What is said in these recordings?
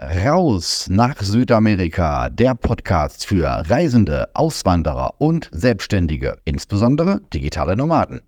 Raus nach Südamerika, der Podcast für Reisende, Auswanderer und Selbstständige, insbesondere digitale Nomaden.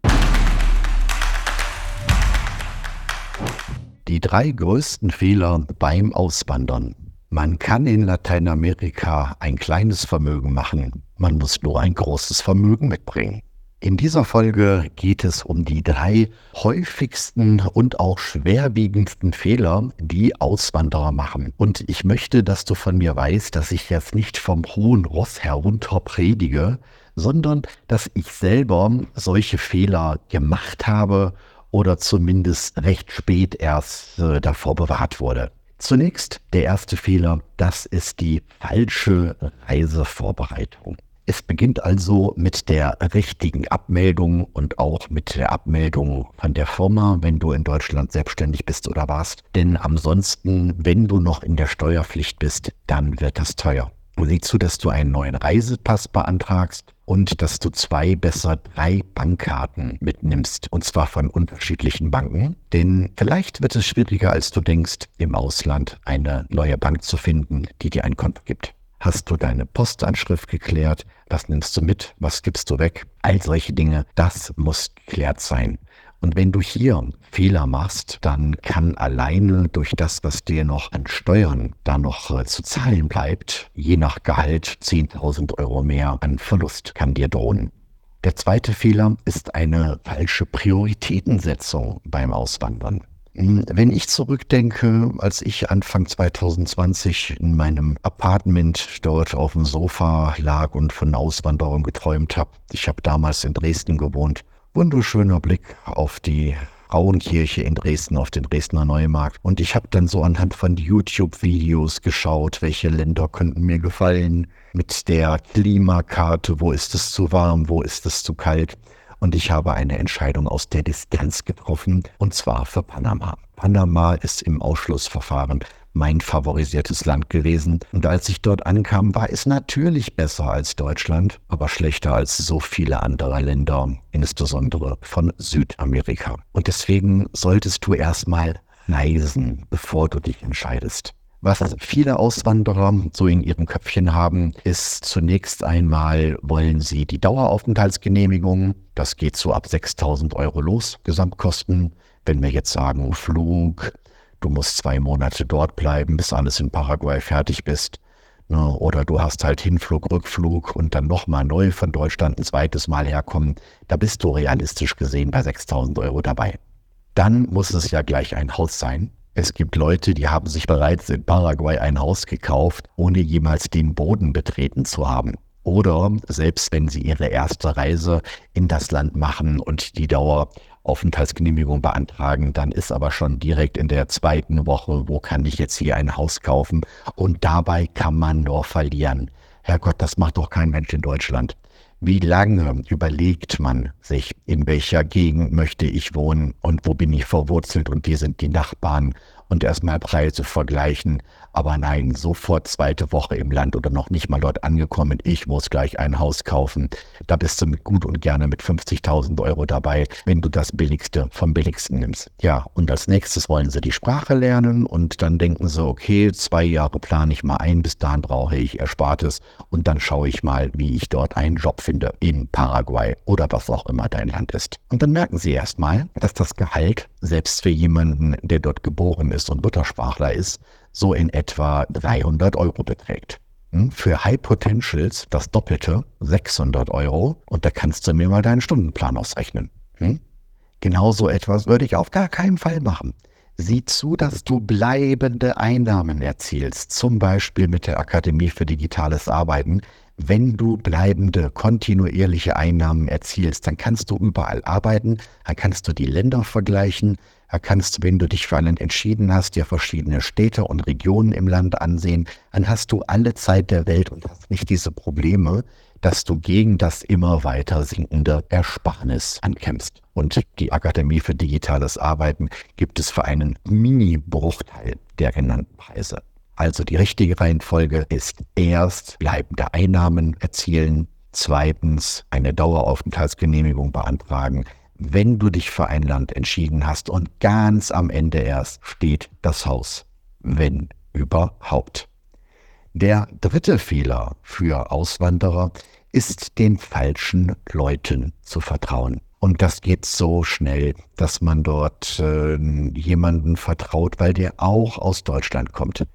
Die drei größten Fehler beim Auswandern. Man kann in Lateinamerika ein kleines Vermögen machen, man muss nur ein großes Vermögen mitbringen. In dieser Folge geht es um die drei häufigsten und auch schwerwiegendsten Fehler, die Auswanderer machen. Und ich möchte, dass du von mir weißt, dass ich jetzt nicht vom hohen Ross herunter predige, sondern dass ich selber solche Fehler gemacht habe oder zumindest recht spät erst äh, davor bewahrt wurde. Zunächst der erste Fehler, das ist die falsche Reisevorbereitung. Es beginnt also mit der richtigen Abmeldung und auch mit der Abmeldung von der Firma, wenn du in Deutschland selbstständig bist oder warst. Denn ansonsten, wenn du noch in der Steuerpflicht bist, dann wird das teuer. Sieh zu, dass du einen neuen Reisepass beantragst und dass du zwei, besser drei Bankkarten mitnimmst. Und zwar von unterschiedlichen Banken. Denn vielleicht wird es schwieriger, als du denkst, im Ausland eine neue Bank zu finden, die dir ein Konto gibt. Hast du deine Postanschrift geklärt? Was nimmst du mit? Was gibst du weg? All solche Dinge, das muss geklärt sein. Und wenn du hier Fehler machst, dann kann alleine durch das, was dir noch an Steuern da noch äh, zu zahlen bleibt, je nach Gehalt 10.000 Euro mehr an Verlust kann dir drohen. Der zweite Fehler ist eine falsche Prioritätensetzung beim Auswandern. Hm, wenn ich zurückdenke, als ich Anfang 2020 in meinem Apartment dort auf dem Sofa lag und von Auswanderung geträumt habe, ich habe damals in Dresden gewohnt, wunderschöner Blick auf die Frauenkirche in Dresden, auf den Dresdner Neumarkt. Und ich habe dann so anhand von YouTube-Videos geschaut, welche Länder könnten mir gefallen, mit der Klimakarte, wo ist es zu warm, wo ist es zu kalt und ich habe eine Entscheidung aus der Distanz getroffen und zwar für Panama. Panama ist im Ausschlussverfahren mein favorisiertes Land gewesen. Und als ich dort ankam, war es natürlich besser als Deutschland, aber schlechter als so viele andere Länder, insbesondere von Südamerika. Und deswegen solltest du erstmal reisen, bevor du dich entscheidest. Was viele Auswanderer so in ihrem Köpfchen haben, ist zunächst einmal wollen sie die Daueraufenthaltsgenehmigung. Das geht so ab 6000 Euro los, Gesamtkosten. Wenn wir jetzt sagen Flug, du musst zwei Monate dort bleiben, bis alles in Paraguay fertig bist. Ne, oder du hast halt Hinflug, Rückflug und dann nochmal neu von Deutschland ein zweites Mal herkommen. Da bist du realistisch gesehen bei 6000 Euro dabei. Dann muss es ja gleich ein Haus sein. Es gibt Leute, die haben sich bereits in Paraguay ein Haus gekauft, ohne jemals den Boden betreten zu haben. Oder selbst wenn sie ihre erste Reise in das Land machen und die Daueraufenthaltsgenehmigung beantragen, dann ist aber schon direkt in der zweiten Woche, wo kann ich jetzt hier ein Haus kaufen? Und dabei kann man nur verlieren. Herrgott, das macht doch kein Mensch in Deutschland. Wie lange überlegt man sich, in welcher Gegend möchte ich wohnen und wo bin ich verwurzelt und wie sind die Nachbarn und erstmal Preise vergleichen. Aber nein, sofort zweite Woche im Land oder noch nicht mal dort angekommen, ich muss gleich ein Haus kaufen. Da bist du mit gut und gerne mit 50.000 Euro dabei, wenn du das Billigste vom Billigsten nimmst. Ja, und als nächstes wollen sie die Sprache lernen und dann denken sie, okay, zwei Jahre plane ich mal ein, bis dahin brauche ich Erspartes und dann schaue ich mal, wie ich dort einen Job finde in Paraguay oder was auch immer dein Land ist. Und dann merken sie erstmal, dass das Gehalt, selbst für jemanden, der dort geboren ist, ist und Muttersprachler ist, so in etwa 300 Euro beträgt. Hm? Für High Potentials das Doppelte, 600 Euro. Und da kannst du mir mal deinen Stundenplan ausrechnen. Hm? Genau etwas würde ich auf gar keinen Fall machen. Sieh zu, dass du bleibende Einnahmen erzielst, zum Beispiel mit der Akademie für digitales Arbeiten. Wenn du bleibende, kontinuierliche Einnahmen erzielst, dann kannst du überall arbeiten, dann kannst du die Länder vergleichen, kannst wenn du dich für einen entschieden hast, dir verschiedene Städte und Regionen im Land ansehen, dann hast du alle Zeit der Welt und hast nicht diese Probleme, dass du gegen das immer weiter sinkende Ersparnis ankämpfst. Und die Akademie für digitales Arbeiten gibt es für einen Mini-Bruchteil der genannten Preise. Also die richtige Reihenfolge ist erst bleibende Einnahmen erzielen, zweitens eine Daueraufenthaltsgenehmigung beantragen, wenn du dich für ein Land entschieden hast und ganz am Ende erst steht das Haus, wenn überhaupt. Der dritte Fehler für Auswanderer ist den falschen Leuten zu vertrauen. Und das geht so schnell, dass man dort äh, jemanden vertraut, weil der auch aus Deutschland kommt.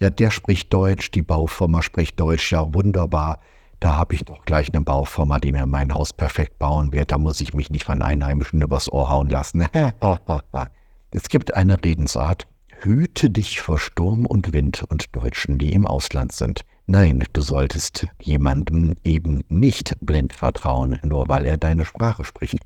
Ja, der spricht Deutsch, die Baufirma spricht Deutsch, ja wunderbar. Da habe ich doch gleich eine Baufirma, die mir mein Haus perfekt bauen wird. Da muss ich mich nicht von Einheimischen übers Ohr hauen lassen. es gibt eine Redensart, hüte dich vor Sturm und Wind und Deutschen, die im Ausland sind. Nein, du solltest jemandem eben nicht blind vertrauen, nur weil er deine Sprache spricht.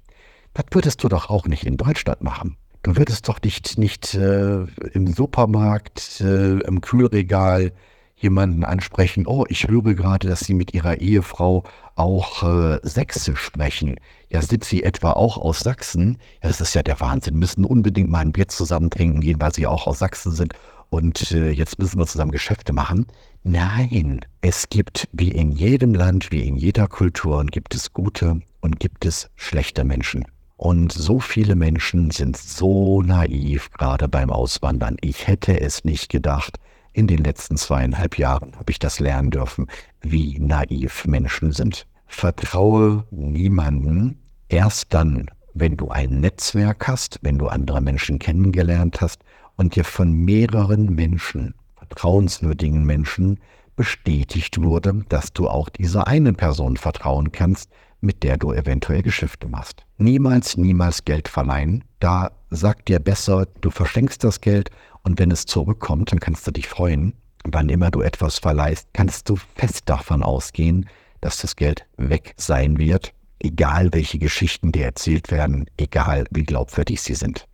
Das würdest du doch auch nicht in Deutschland machen. Du würdest doch nicht, nicht äh, im Supermarkt, äh, im Kühlregal jemanden ansprechen, oh, ich höre gerade, dass Sie mit Ihrer Ehefrau auch äh, Sächsisch sprechen. Ja, sind Sie etwa auch aus Sachsen? Ja, das ist ja der Wahnsinn. Müssen unbedingt mal ein Bier zusammen trinken gehen, weil Sie auch aus Sachsen sind. Und äh, jetzt müssen wir zusammen Geschäfte machen. Nein, es gibt wie in jedem Land, wie in jeder Kultur, gibt es gute und gibt es schlechte Menschen. Und so viele Menschen sind so naiv, gerade beim Auswandern. Ich hätte es nicht gedacht. In den letzten zweieinhalb Jahren habe ich das lernen dürfen, wie naiv Menschen sind. Vertraue niemanden erst dann, wenn du ein Netzwerk hast, wenn du andere Menschen kennengelernt hast und dir von mehreren Menschen, vertrauenswürdigen Menschen, bestätigt wurde, dass du auch dieser einen Person vertrauen kannst, mit der du eventuell Geschäfte machst. Niemals, niemals Geld verleihen. Da sagt dir besser, du verschenkst das Geld und wenn es zurückkommt, dann kannst du dich freuen. Wann immer du etwas verleihst, kannst du fest davon ausgehen, dass das Geld weg sein wird, egal welche Geschichten dir erzählt werden, egal wie glaubwürdig sie sind.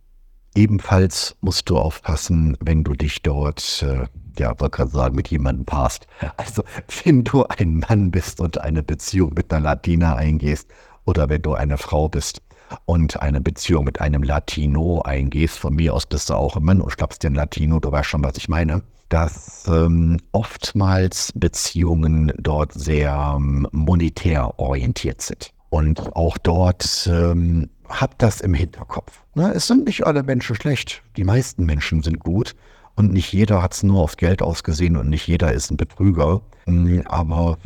Ebenfalls musst du aufpassen, wenn du dich dort, äh, ja, wollte gerade sagen, mit jemandem passt. Also, wenn du ein Mann bist und eine Beziehung mit einer Latina eingehst oder wenn du eine Frau bist, und eine Beziehung mit einem Latino eingehst, von mir aus bist du auch ein Mann und schnappst dir ein Latino, du weißt schon, was ich meine, dass ähm, oftmals Beziehungen dort sehr ähm, monetär orientiert sind. Und auch dort ähm, habt das im Hinterkopf. Na, es sind nicht alle Menschen schlecht. Die meisten Menschen sind gut. Und nicht jeder hat es nur aufs Geld ausgesehen und nicht jeder ist ein Betrüger. Mm, aber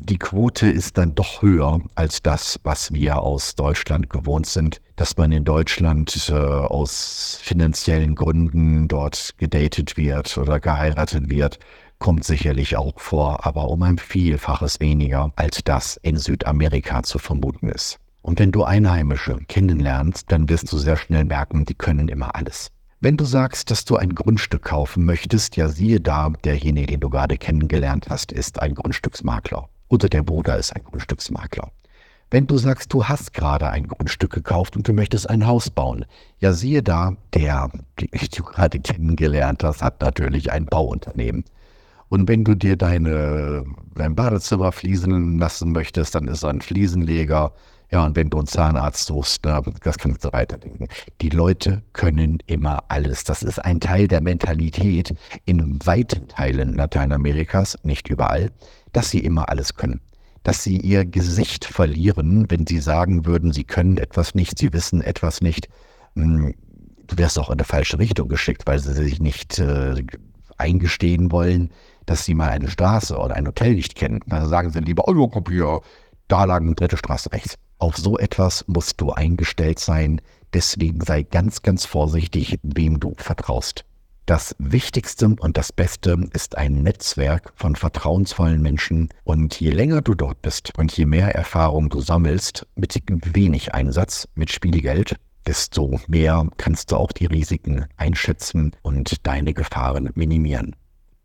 die Quote ist dann doch höher als das, was wir aus Deutschland gewohnt sind, dass man in Deutschland äh, aus finanziellen Gründen dort gedatet wird oder geheiratet wird, kommt sicherlich auch vor, aber um ein Vielfaches weniger, als das in Südamerika zu vermuten ist. Und wenn du Einheimische kennenlernst, dann wirst du sehr schnell merken, die können immer alles. Wenn du sagst, dass du ein Grundstück kaufen möchtest, ja siehe da, derjenige, den du gerade kennengelernt hast, ist ein Grundstücksmakler oder der Bruder ist ein Grundstücksmakler. Wenn du sagst, du hast gerade ein Grundstück gekauft und du möchtest ein Haus bauen, ja siehe da, der, den du gerade kennengelernt hast, hat natürlich ein Bauunternehmen. Und wenn du dir deine, dein Badezimmer fließen lassen möchtest, dann ist er ein Fliesenleger. Ja, und wenn du einen Zahnarzt suchst, das kannst du weiterdenken. Die Leute können immer alles. Das ist ein Teil der Mentalität in weiten Teilen Lateinamerikas, nicht überall dass sie immer alles können. Dass sie ihr Gesicht verlieren, wenn sie sagen würden, sie können etwas nicht, sie wissen etwas nicht. Hm, du wirst auch in eine falsche Richtung geschickt, weil sie sich nicht äh, eingestehen wollen, dass sie mal eine Straße oder ein Hotel nicht kennen. Dann sagen sie lieber, oh, komm hier, da eine dritte Straße rechts. Auf so etwas musst du eingestellt sein. Deswegen sei ganz, ganz vorsichtig, wem du vertraust. Das Wichtigste und das Beste ist ein Netzwerk von vertrauensvollen Menschen. Und je länger du dort bist und je mehr Erfahrung du sammelst, mit wenig Einsatz, mit Spielgeld, desto mehr kannst du auch die Risiken einschätzen und deine Gefahren minimieren.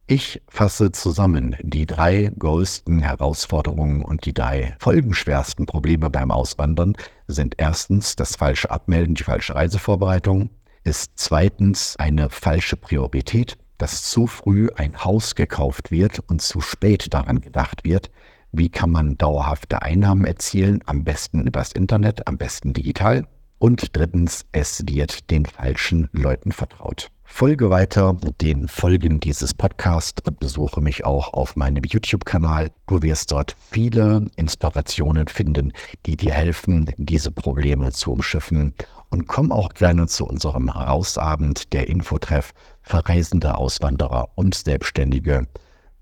Ich fasse zusammen die drei größten Herausforderungen und die drei folgenschwersten Probleme beim Auswandern sind erstens das falsche Abmelden, die falsche Reisevorbereitung, ist zweitens eine falsche Priorität, dass zu früh ein Haus gekauft wird und zu spät daran gedacht wird, wie kann man dauerhafte Einnahmen erzielen, am besten übers Internet, am besten digital. Und drittens, es wird den falschen Leuten vertraut. Folge weiter den Folgen dieses Podcasts und besuche mich auch auf meinem YouTube-Kanal. Du wirst dort viele Inspirationen finden, die dir helfen, diese Probleme zu umschiffen und komm auch gerne zu unserem Hausabend, der Infotreff Verreisende, Auswanderer und Selbstständige.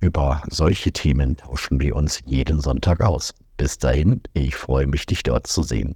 Über solche Themen tauschen wir uns jeden Sonntag aus. Bis dahin, ich freue mich, dich dort zu sehen.